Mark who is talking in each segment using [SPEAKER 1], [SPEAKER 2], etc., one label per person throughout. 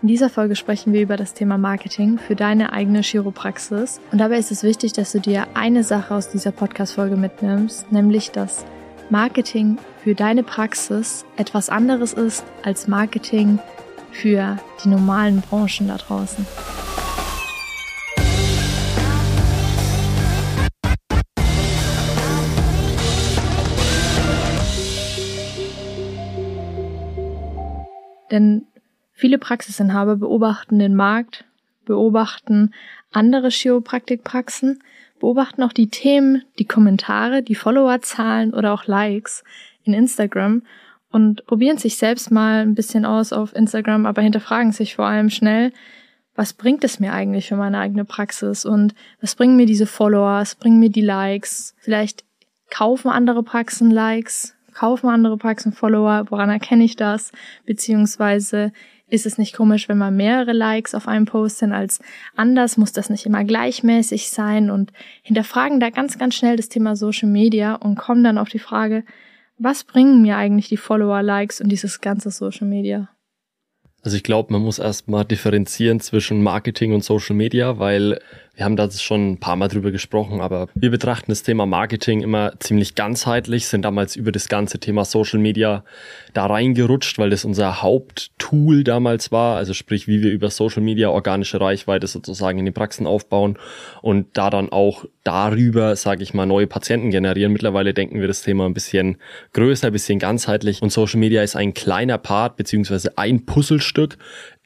[SPEAKER 1] In dieser Folge sprechen wir über das Thema Marketing für deine eigene Chiropraxis. Und dabei ist es wichtig, dass du dir eine Sache aus dieser Podcast-Folge mitnimmst, nämlich dass Marketing für deine Praxis etwas anderes ist als Marketing für die normalen Branchen da draußen. Denn viele Praxisinhaber beobachten den Markt, beobachten andere Chiropraktikpraxen, beobachten auch die Themen, die Kommentare, die Followerzahlen oder auch Likes in Instagram und probieren sich selbst mal ein bisschen aus auf Instagram, aber hinterfragen sich vor allem schnell, was bringt es mir eigentlich für meine eigene Praxis und was bringen mir diese Follower, was bringen mir die Likes? Vielleicht kaufen andere Praxen Likes, kaufen andere Praxen Follower, woran erkenne ich das? Beziehungsweise ist es nicht komisch, wenn man mehrere Likes auf einem Post sind als anders? Muss das nicht immer gleichmäßig sein? Und hinterfragen da ganz, ganz schnell das Thema Social Media und kommen dann auf die Frage, was bringen mir eigentlich die Follower, Likes und dieses ganze Social Media?
[SPEAKER 2] Also ich glaube, man muss erstmal differenzieren zwischen Marketing und Social Media, weil wir haben da schon ein paar Mal drüber gesprochen, aber wir betrachten das Thema Marketing immer ziemlich ganzheitlich, sind damals über das ganze Thema Social Media da reingerutscht, weil das unser Haupttool damals war, also sprich, wie wir über Social Media organische Reichweite sozusagen in den Praxen aufbauen und da dann auch darüber, sage ich mal, neue Patienten generieren. Mittlerweile denken wir das Thema ein bisschen größer, ein bisschen ganzheitlich und Social Media ist ein kleiner Part beziehungsweise ein Puzzlestück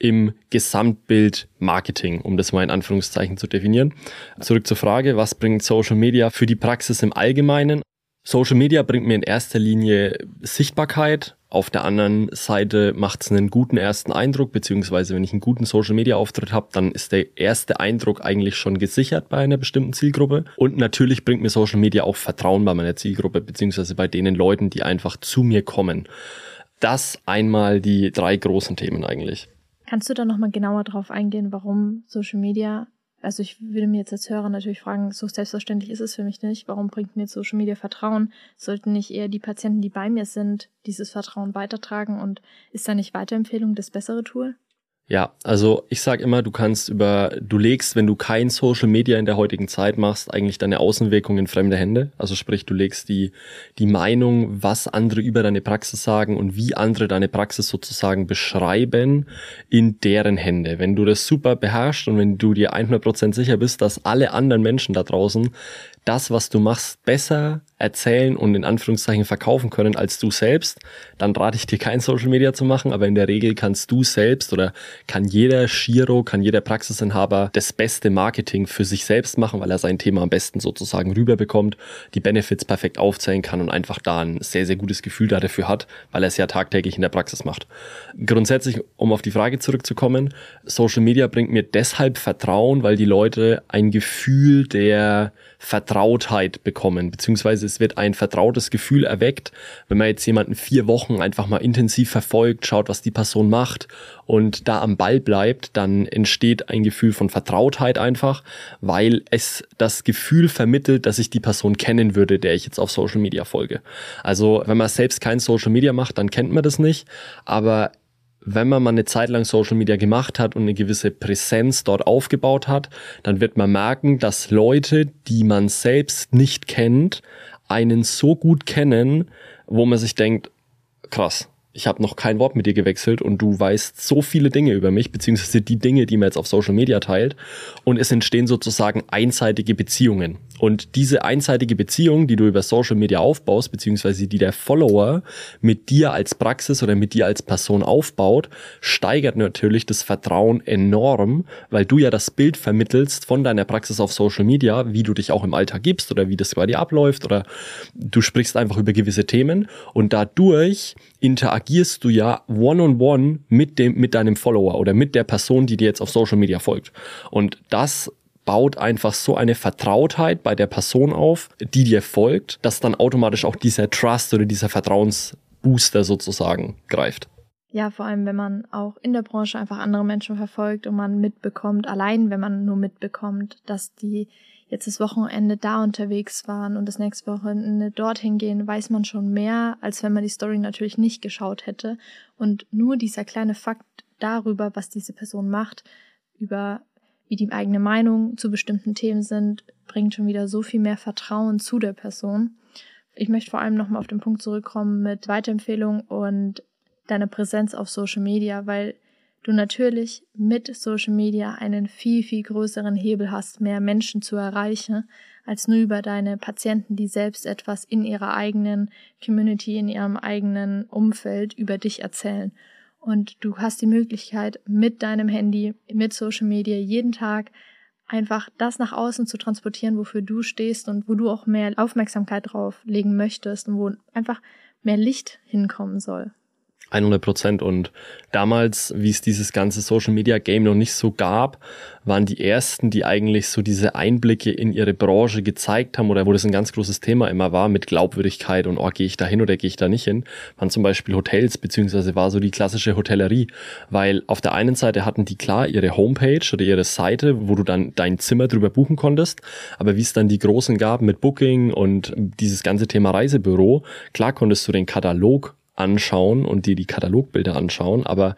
[SPEAKER 2] im Gesamtbild Marketing, um das mal in Anführungszeichen zu definieren. Zurück zur Frage, was bringt Social Media für die Praxis im Allgemeinen? Social Media bringt mir in erster Linie Sichtbarkeit. Auf der anderen Seite macht es einen guten ersten Eindruck, beziehungsweise wenn ich einen guten Social Media Auftritt habe, dann ist der erste Eindruck eigentlich schon gesichert bei einer bestimmten Zielgruppe. Und natürlich bringt mir Social Media auch Vertrauen bei meiner Zielgruppe, beziehungsweise bei denen Leuten, die einfach zu mir kommen. Das einmal die drei großen Themen eigentlich.
[SPEAKER 1] Kannst du da nochmal genauer drauf eingehen, warum Social Media, also ich würde mir jetzt als Hörer natürlich fragen, so selbstverständlich ist es für mich nicht, warum bringt mir Social Media Vertrauen? Sollten nicht eher die Patienten, die bei mir sind, dieses Vertrauen weitertragen und ist da nicht Weiterempfehlung das bessere Tool?
[SPEAKER 2] Ja, also ich sage immer, du kannst über, du legst, wenn du kein Social Media in der heutigen Zeit machst, eigentlich deine Außenwirkung in fremde Hände. Also sprich, du legst die, die Meinung, was andere über deine Praxis sagen und wie andere deine Praxis sozusagen beschreiben, in deren Hände. Wenn du das super beherrschst und wenn du dir 100% sicher bist, dass alle anderen Menschen da draußen das, was du machst, besser erzählen und in Anführungszeichen verkaufen können als du selbst, dann rate ich dir kein Social Media zu machen, aber in der Regel kannst du selbst oder kann jeder Shiro, kann jeder Praxisinhaber das beste Marketing für sich selbst machen, weil er sein Thema am besten sozusagen rüberbekommt, die Benefits perfekt aufzählen kann und einfach da ein sehr, sehr gutes Gefühl dafür hat, weil er es ja tagtäglich in der Praxis macht. Grundsätzlich, um auf die Frage zurückzukommen, Social Media bringt mir deshalb Vertrauen, weil die Leute ein Gefühl der Vertrautheit bekommen, beziehungsweise es wird ein vertrautes Gefühl erweckt, wenn man jetzt jemanden vier Wochen einfach mal intensiv verfolgt, schaut, was die Person macht und da am Ball bleibt, dann entsteht ein Gefühl von Vertrautheit einfach, weil es das Gefühl vermittelt, dass ich die Person kennen würde, der ich jetzt auf Social Media folge. Also wenn man selbst kein Social Media macht, dann kennt man das nicht, aber wenn man mal eine Zeit lang Social Media gemacht hat und eine gewisse Präsenz dort aufgebaut hat, dann wird man merken, dass Leute, die man selbst nicht kennt, einen so gut kennen, wo man sich denkt, krass, ich habe noch kein Wort mit dir gewechselt und du weißt so viele Dinge über mich, beziehungsweise die Dinge, die man jetzt auf Social Media teilt. Und es entstehen sozusagen einseitige Beziehungen. Und diese einseitige Beziehung, die du über Social Media aufbaust, beziehungsweise die der Follower mit dir als Praxis oder mit dir als Person aufbaut, steigert natürlich das Vertrauen enorm, weil du ja das Bild vermittelst von deiner Praxis auf Social Media, wie du dich auch im Alltag gibst oder wie das bei dir abläuft oder du sprichst einfach über gewisse Themen und dadurch interagierst du ja one-on-one -on -one mit dem, mit deinem Follower oder mit der Person, die dir jetzt auf Social Media folgt. Und das baut einfach so eine Vertrautheit bei der Person auf, die dir folgt, dass dann automatisch auch dieser Trust oder dieser Vertrauensbooster sozusagen greift.
[SPEAKER 1] Ja, vor allem, wenn man auch in der Branche einfach andere Menschen verfolgt und man mitbekommt, allein wenn man nur mitbekommt, dass die jetzt das Wochenende da unterwegs waren und das nächste Wochenende dorthin gehen, weiß man schon mehr, als wenn man die Story natürlich nicht geschaut hätte. Und nur dieser kleine Fakt darüber, was diese Person macht, über wie die eigene Meinung zu bestimmten Themen sind, bringt schon wieder so viel mehr Vertrauen zu der Person. Ich möchte vor allem nochmal auf den Punkt zurückkommen mit Weiterempfehlung und deiner Präsenz auf Social Media, weil du natürlich mit Social Media einen viel, viel größeren Hebel hast, mehr Menschen zu erreichen, als nur über deine Patienten, die selbst etwas in ihrer eigenen Community, in ihrem eigenen Umfeld über dich erzählen. Und du hast die Möglichkeit, mit deinem Handy, mit Social Media jeden Tag einfach das nach außen zu transportieren, wofür du stehst und wo du auch mehr Aufmerksamkeit drauf legen möchtest und wo einfach mehr Licht hinkommen soll.
[SPEAKER 2] 100 Prozent. Und damals, wie es dieses ganze Social Media Game noch nicht so gab, waren die ersten, die eigentlich so diese Einblicke in ihre Branche gezeigt haben oder wo das ein ganz großes Thema immer war mit Glaubwürdigkeit und oh, gehe ich da hin oder gehe ich da nicht hin, waren zum Beispiel Hotels, beziehungsweise war so die klassische Hotellerie. Weil auf der einen Seite hatten die klar ihre Homepage oder ihre Seite, wo du dann dein Zimmer drüber buchen konntest, aber wie es dann die großen gab mit Booking und dieses ganze Thema Reisebüro, klar konntest du den Katalog anschauen und dir die Katalogbilder anschauen, aber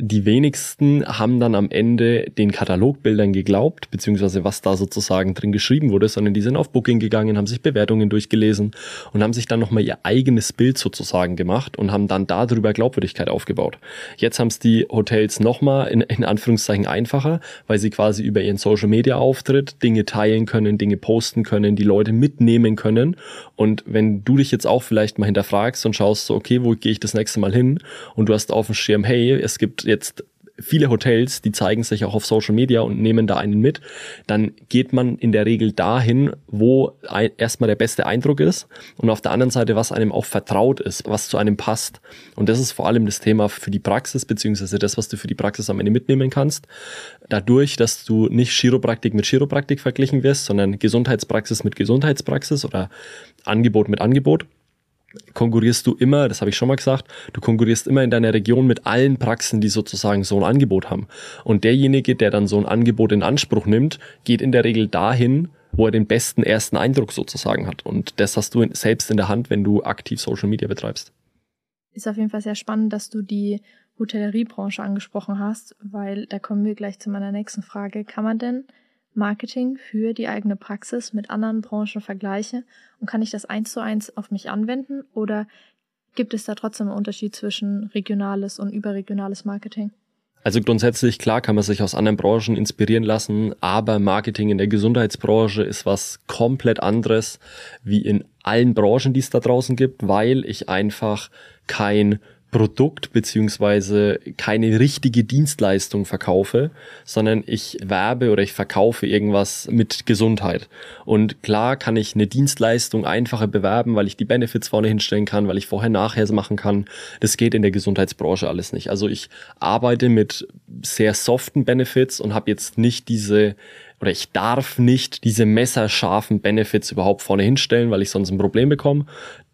[SPEAKER 2] die wenigsten haben dann am Ende den Katalogbildern geglaubt, beziehungsweise was da sozusagen drin geschrieben wurde, sondern die sind auf Booking gegangen, haben sich Bewertungen durchgelesen und haben sich dann nochmal ihr eigenes Bild sozusagen gemacht und haben dann darüber Glaubwürdigkeit aufgebaut. Jetzt haben es die Hotels nochmal in, in Anführungszeichen einfacher, weil sie quasi über ihren Social Media Auftritt Dinge teilen können, Dinge posten können, die Leute mitnehmen können. Und wenn du dich jetzt auch vielleicht mal hinterfragst und schaust so, okay, wo gehe ich das nächste Mal hin? Und du hast auf dem Schirm, hey, es gibt jetzt viele Hotels, die zeigen sich auch auf Social Media und nehmen da einen mit, dann geht man in der Regel dahin, wo erstmal der beste Eindruck ist und auf der anderen Seite, was einem auch vertraut ist, was zu einem passt. Und das ist vor allem das Thema für die Praxis, beziehungsweise das, was du für die Praxis am Ende mitnehmen kannst. Dadurch, dass du nicht Chiropraktik mit Chiropraktik verglichen wirst, sondern Gesundheitspraxis mit Gesundheitspraxis oder Angebot mit Angebot konkurrierst du immer, das habe ich schon mal gesagt, du konkurrierst immer in deiner Region mit allen Praxen, die sozusagen so ein Angebot haben. Und derjenige, der dann so ein Angebot in Anspruch nimmt, geht in der Regel dahin, wo er den besten ersten Eindruck sozusagen hat. Und das hast du selbst in der Hand, wenn du aktiv Social Media betreibst.
[SPEAKER 1] Ist auf jeden Fall sehr spannend, dass du die Hotelleriebranche angesprochen hast, weil da kommen wir gleich zu meiner nächsten Frage. Kann man denn Marketing für die eigene Praxis mit anderen Branchen vergleiche und kann ich das eins zu eins auf mich anwenden oder gibt es da trotzdem einen Unterschied zwischen regionales und überregionales Marketing?
[SPEAKER 2] Also grundsätzlich, klar, kann man sich aus anderen Branchen inspirieren lassen, aber Marketing in der Gesundheitsbranche ist was komplett anderes wie in allen Branchen, die es da draußen gibt, weil ich einfach kein Produkt beziehungsweise keine richtige Dienstleistung verkaufe, sondern ich werbe oder ich verkaufe irgendwas mit Gesundheit. Und klar kann ich eine Dienstleistung einfacher bewerben, weil ich die Benefits vorne hinstellen kann, weil ich vorher nachher machen kann. Das geht in der Gesundheitsbranche alles nicht. Also ich arbeite mit sehr soften Benefits und habe jetzt nicht diese oder ich darf nicht diese messerscharfen Benefits überhaupt vorne hinstellen, weil ich sonst ein Problem bekomme.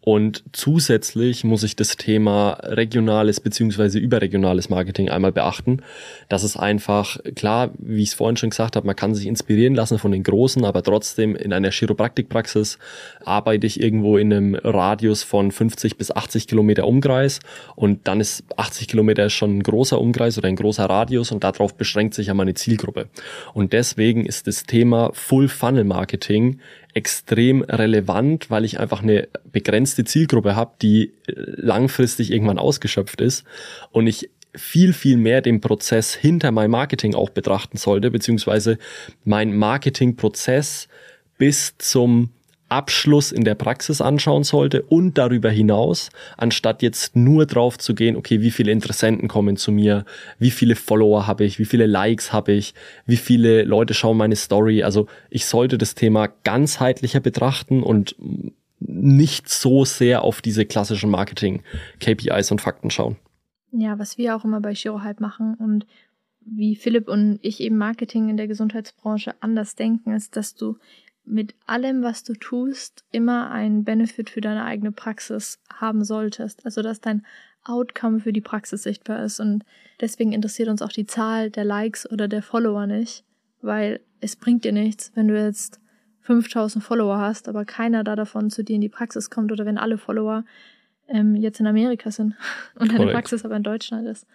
[SPEAKER 2] Und zusätzlich muss ich das Thema regionales beziehungsweise überregionales Marketing einmal beachten. Das ist einfach klar, wie ich es vorhin schon gesagt habe, man kann sich inspirieren lassen von den Großen, aber trotzdem in einer Chiropraktikpraxis arbeite ich irgendwo in einem Radius von 50 bis 80 Kilometer Umkreis und dann ist 80 Kilometer schon ein großer Umkreis oder ein großer Radius und darauf beschränkt sich ja meine Zielgruppe. Und deswegen ist das Thema Full Funnel Marketing extrem relevant, weil ich einfach eine begrenzte Zielgruppe habe, die langfristig irgendwann ausgeschöpft ist und ich viel, viel mehr den Prozess hinter meinem Marketing auch betrachten sollte, beziehungsweise mein Marketingprozess bis zum Abschluss in der Praxis anschauen sollte und darüber hinaus, anstatt jetzt nur drauf zu gehen, okay, wie viele Interessenten kommen zu mir, wie viele Follower habe ich, wie viele Likes habe ich, wie viele Leute schauen meine Story. Also ich sollte das Thema ganzheitlicher betrachten und nicht so sehr auf diese klassischen Marketing-KPIs und Fakten schauen.
[SPEAKER 1] Ja, was wir auch immer bei Shiro halt machen und wie Philipp und ich eben Marketing in der Gesundheitsbranche anders denken, ist, dass du mit allem, was du tust, immer einen Benefit für deine eigene Praxis haben solltest. Also dass dein Outcome für die Praxis sichtbar ist. Und deswegen interessiert uns auch die Zahl der Likes oder der Follower nicht, weil es bringt dir nichts, wenn du jetzt 5000 Follower hast, aber keiner da davon zu dir in die Praxis kommt oder wenn alle Follower ähm, jetzt in Amerika sind und deine Praxis aber in Deutschland ist.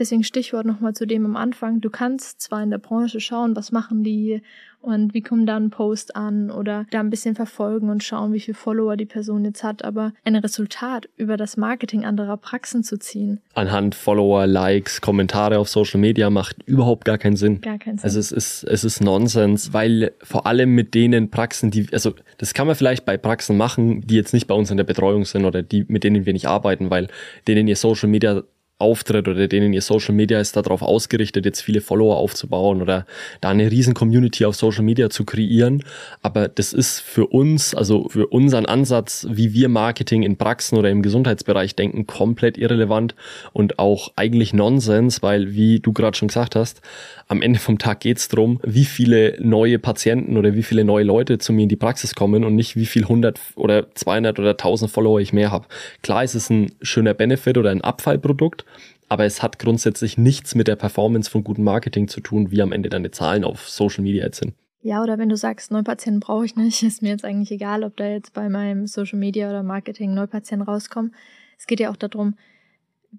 [SPEAKER 1] Deswegen Stichwort nochmal zu dem am Anfang. Du kannst zwar in der Branche schauen, was machen die und wie kommt da ein Post an oder da ein bisschen verfolgen und schauen, wie viele Follower die Person jetzt hat, aber ein Resultat über das Marketing anderer Praxen zu ziehen.
[SPEAKER 2] Anhand Follower, Likes, Kommentare auf Social Media macht überhaupt gar keinen Sinn.
[SPEAKER 1] Gar keinen Sinn.
[SPEAKER 2] Also es ist, es ist Nonsens, weil vor allem mit denen Praxen, die, also das kann man vielleicht bei Praxen machen, die jetzt nicht bei uns in der Betreuung sind oder die, mit denen wir nicht arbeiten, weil denen ihr Social Media Auftritt oder denen ihr Social Media ist darauf ausgerichtet, jetzt viele Follower aufzubauen oder da eine riesen Community auf Social Media zu kreieren. Aber das ist für uns, also für unseren Ansatz, wie wir Marketing in Praxen oder im Gesundheitsbereich denken, komplett irrelevant und auch eigentlich Nonsens, weil, wie du gerade schon gesagt hast, am Ende vom Tag geht's drum, wie viele neue Patienten oder wie viele neue Leute zu mir in die Praxis kommen und nicht wie viel 100 oder 200 oder 1000 Follower ich mehr habe. Klar ist es ein schöner Benefit oder ein Abfallprodukt, aber es hat grundsätzlich nichts mit der Performance von gutem Marketing zu tun, wie am Ende deine Zahlen auf Social Media jetzt sind.
[SPEAKER 1] Ja, oder wenn du sagst, Neupatienten brauche ich nicht, ist mir jetzt eigentlich egal, ob da jetzt bei meinem Social Media oder Marketing Neupatienten rauskommen. Es geht ja auch darum,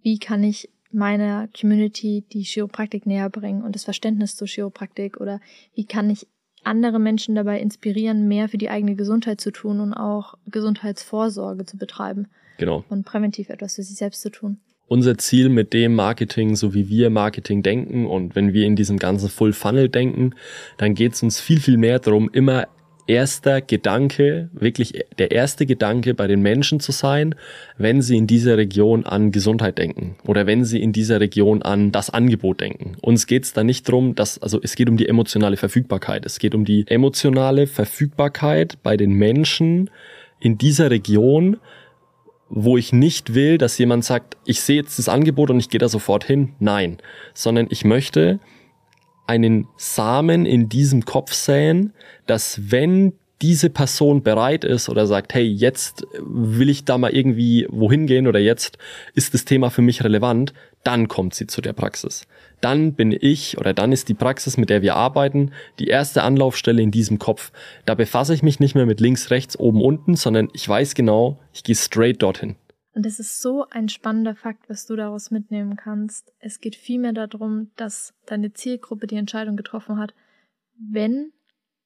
[SPEAKER 1] wie kann ich meiner Community die Chiropraktik näher bringen und das Verständnis zur Chiropraktik oder wie kann ich andere Menschen dabei inspirieren, mehr für die eigene Gesundheit zu tun und auch Gesundheitsvorsorge zu betreiben.
[SPEAKER 2] Genau.
[SPEAKER 1] Und präventiv etwas für sich selbst zu tun
[SPEAKER 2] unser Ziel mit dem Marketing, so wie wir Marketing denken und wenn wir in diesem ganzen Full Funnel denken, dann geht es uns viel, viel mehr darum, immer erster Gedanke, wirklich der erste Gedanke bei den Menschen zu sein, wenn sie in dieser Region an Gesundheit denken oder wenn sie in dieser Region an das Angebot denken. Uns geht es da nicht drum, dass, also es geht um die emotionale Verfügbarkeit. Es geht um die emotionale Verfügbarkeit bei den Menschen in dieser Region, wo ich nicht will, dass jemand sagt, ich sehe jetzt das Angebot und ich gehe da sofort hin. Nein, sondern ich möchte einen Samen in diesem Kopf säen, dass wenn diese Person bereit ist oder sagt, hey, jetzt will ich da mal irgendwie wohin gehen oder jetzt ist das Thema für mich relevant, dann kommt sie zu der Praxis. Dann bin ich oder dann ist die Praxis, mit der wir arbeiten, die erste Anlaufstelle in diesem Kopf. Da befasse ich mich nicht mehr mit links, rechts, oben, unten, sondern ich weiß genau, ich gehe straight dorthin.
[SPEAKER 1] Und es ist so ein spannender Fakt, was du daraus mitnehmen kannst. Es geht vielmehr darum, dass deine Zielgruppe die Entscheidung getroffen hat, wenn,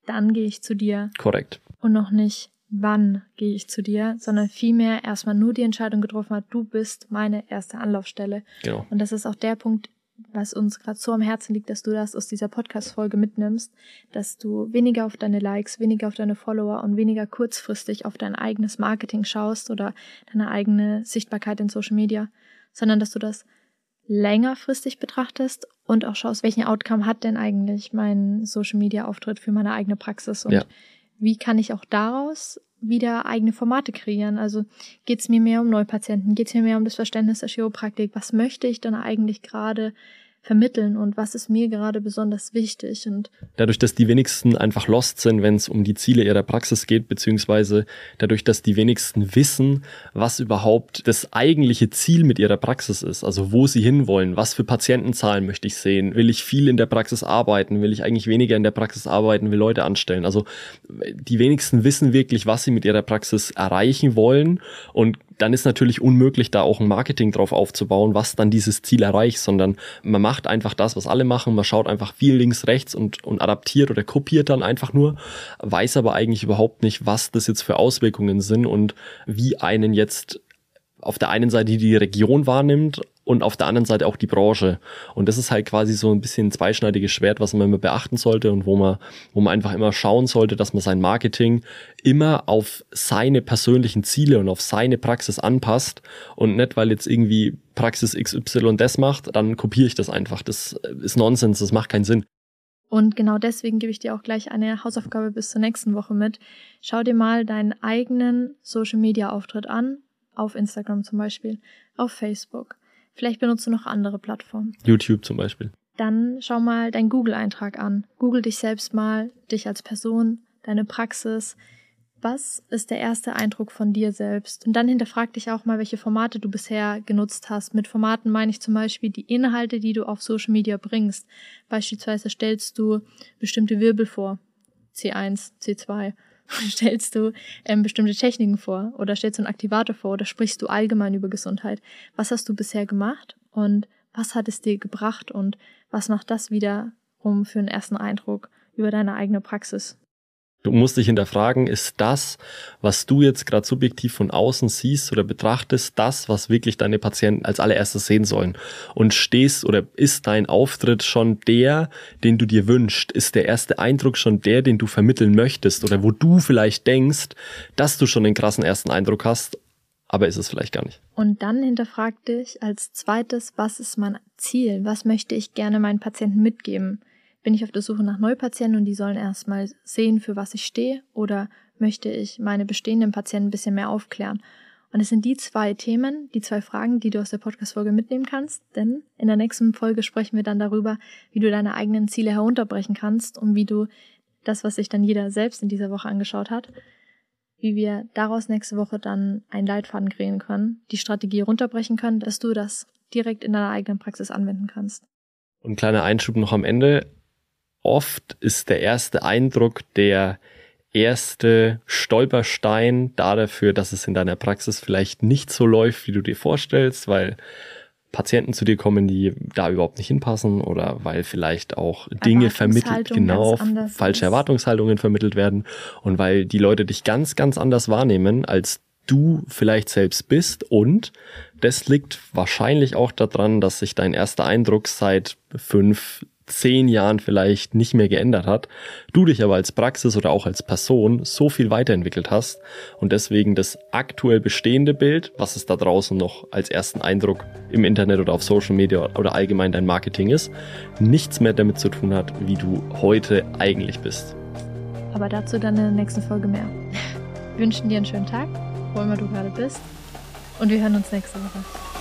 [SPEAKER 1] dann gehe ich zu dir.
[SPEAKER 2] Korrekt.
[SPEAKER 1] Und noch nicht, wann gehe ich zu dir, sondern vielmehr erstmal nur die Entscheidung getroffen hat, du bist meine erste Anlaufstelle.
[SPEAKER 2] Genau.
[SPEAKER 1] Und das ist auch der Punkt, was uns gerade so am Herzen liegt, dass du das aus dieser Podcast-Folge mitnimmst, dass du weniger auf deine Likes, weniger auf deine Follower und weniger kurzfristig auf dein eigenes Marketing schaust oder deine eigene Sichtbarkeit in Social Media, sondern dass du das längerfristig betrachtest und auch schaust, welchen Outcome hat denn eigentlich mein Social Media Auftritt für meine eigene Praxis und ja. Wie kann ich auch daraus wieder eigene Formate kreieren. Also geht es mir mehr um Neupatienten, geht es mir mehr um das Verständnis der Chiropraktik, was möchte ich dann eigentlich gerade vermitteln und was ist mir gerade besonders wichtig. Und
[SPEAKER 2] dadurch, dass die wenigsten einfach lost sind, wenn es um die Ziele ihrer Praxis geht, beziehungsweise dadurch, dass die wenigsten wissen, was überhaupt das eigentliche Ziel mit ihrer Praxis ist, also wo sie hinwollen, was für Patientenzahlen möchte ich sehen, will ich viel in der Praxis arbeiten, will ich eigentlich weniger in der Praxis arbeiten, will Leute anstellen. Also die wenigsten wissen wirklich, was sie mit ihrer Praxis erreichen wollen und dann ist natürlich unmöglich, da auch ein Marketing drauf aufzubauen, was dann dieses Ziel erreicht, sondern man macht einfach das, was alle machen, man schaut einfach viel links, rechts und, und adaptiert oder kopiert dann einfach nur, weiß aber eigentlich überhaupt nicht, was das jetzt für Auswirkungen sind und wie einen jetzt auf der einen Seite die Region wahrnimmt und auf der anderen Seite auch die Branche. Und das ist halt quasi so ein bisschen ein zweischneidiges Schwert, was man immer beachten sollte und wo man, wo man einfach immer schauen sollte, dass man sein Marketing immer auf seine persönlichen Ziele und auf seine Praxis anpasst und nicht, weil jetzt irgendwie Praxis XY das macht, dann kopiere ich das einfach. Das ist Nonsens, das macht keinen Sinn.
[SPEAKER 1] Und genau deswegen gebe ich dir auch gleich eine Hausaufgabe bis zur nächsten Woche mit. Schau dir mal deinen eigenen Social Media Auftritt an, auf Instagram zum Beispiel, auf Facebook Vielleicht benutzt du noch andere Plattformen.
[SPEAKER 2] YouTube zum Beispiel.
[SPEAKER 1] Dann schau mal deinen Google-Eintrag an. Google dich selbst mal, dich als Person, deine Praxis. Was ist der erste Eindruck von dir selbst? Und dann hinterfrag dich auch mal, welche Formate du bisher genutzt hast. Mit Formaten meine ich zum Beispiel die Inhalte, die du auf Social Media bringst. Beispielsweise stellst du bestimmte Wirbel vor. C1, C2 stellst du ähm, bestimmte Techniken vor oder stellst du einen Aktivator vor oder sprichst du allgemein über Gesundheit? Was hast du bisher gemacht und Was hat es dir gebracht und was macht das wiederum für einen ersten Eindruck über deine eigene Praxis?
[SPEAKER 2] Du musst dich hinterfragen, ist das, was du jetzt gerade subjektiv von außen siehst oder betrachtest, das, was wirklich deine Patienten als allererstes sehen sollen? Und stehst oder ist dein Auftritt schon der, den du dir wünschst? Ist der erste Eindruck schon der, den du vermitteln möchtest oder wo du vielleicht denkst, dass du schon den krassen ersten Eindruck hast, aber ist es vielleicht gar nicht?
[SPEAKER 1] Und dann hinterfrag dich als zweites, was ist mein Ziel? Was möchte ich gerne meinen Patienten mitgeben? Bin ich auf der Suche nach Neupatienten und die sollen erstmal sehen, für was ich stehe? Oder möchte ich meine bestehenden Patienten ein bisschen mehr aufklären? Und es sind die zwei Themen, die zwei Fragen, die du aus der Podcast-Folge mitnehmen kannst. Denn in der nächsten Folge sprechen wir dann darüber, wie du deine eigenen Ziele herunterbrechen kannst und wie du das, was sich dann jeder selbst in dieser Woche angeschaut hat, wie wir daraus nächste Woche dann einen Leitfaden kreieren können, die Strategie runterbrechen können, dass du das direkt in deiner eigenen Praxis anwenden kannst.
[SPEAKER 2] Und kleiner Einschub noch am Ende oft ist der erste Eindruck der erste Stolperstein dafür, dass es in deiner Praxis vielleicht nicht so läuft, wie du dir vorstellst, weil Patienten zu dir kommen, die da überhaupt nicht hinpassen oder weil vielleicht auch Dinge vermittelt, genau, falsche ist. Erwartungshaltungen vermittelt werden und weil die Leute dich ganz, ganz anders wahrnehmen, als du vielleicht selbst bist und das liegt wahrscheinlich auch daran, dass sich dein erster Eindruck seit fünf, zehn Jahren vielleicht nicht mehr geändert hat, du dich aber als Praxis oder auch als Person so viel weiterentwickelt hast und deswegen das aktuell bestehende Bild, was es da draußen noch als ersten Eindruck im Internet oder auf Social Media oder allgemein dein Marketing ist, nichts mehr damit zu tun hat, wie du heute eigentlich bist.
[SPEAKER 1] Aber dazu dann in der nächsten Folge mehr. Wir wünschen dir einen schönen Tag, wo immer du gerade bist und wir hören uns nächste Woche.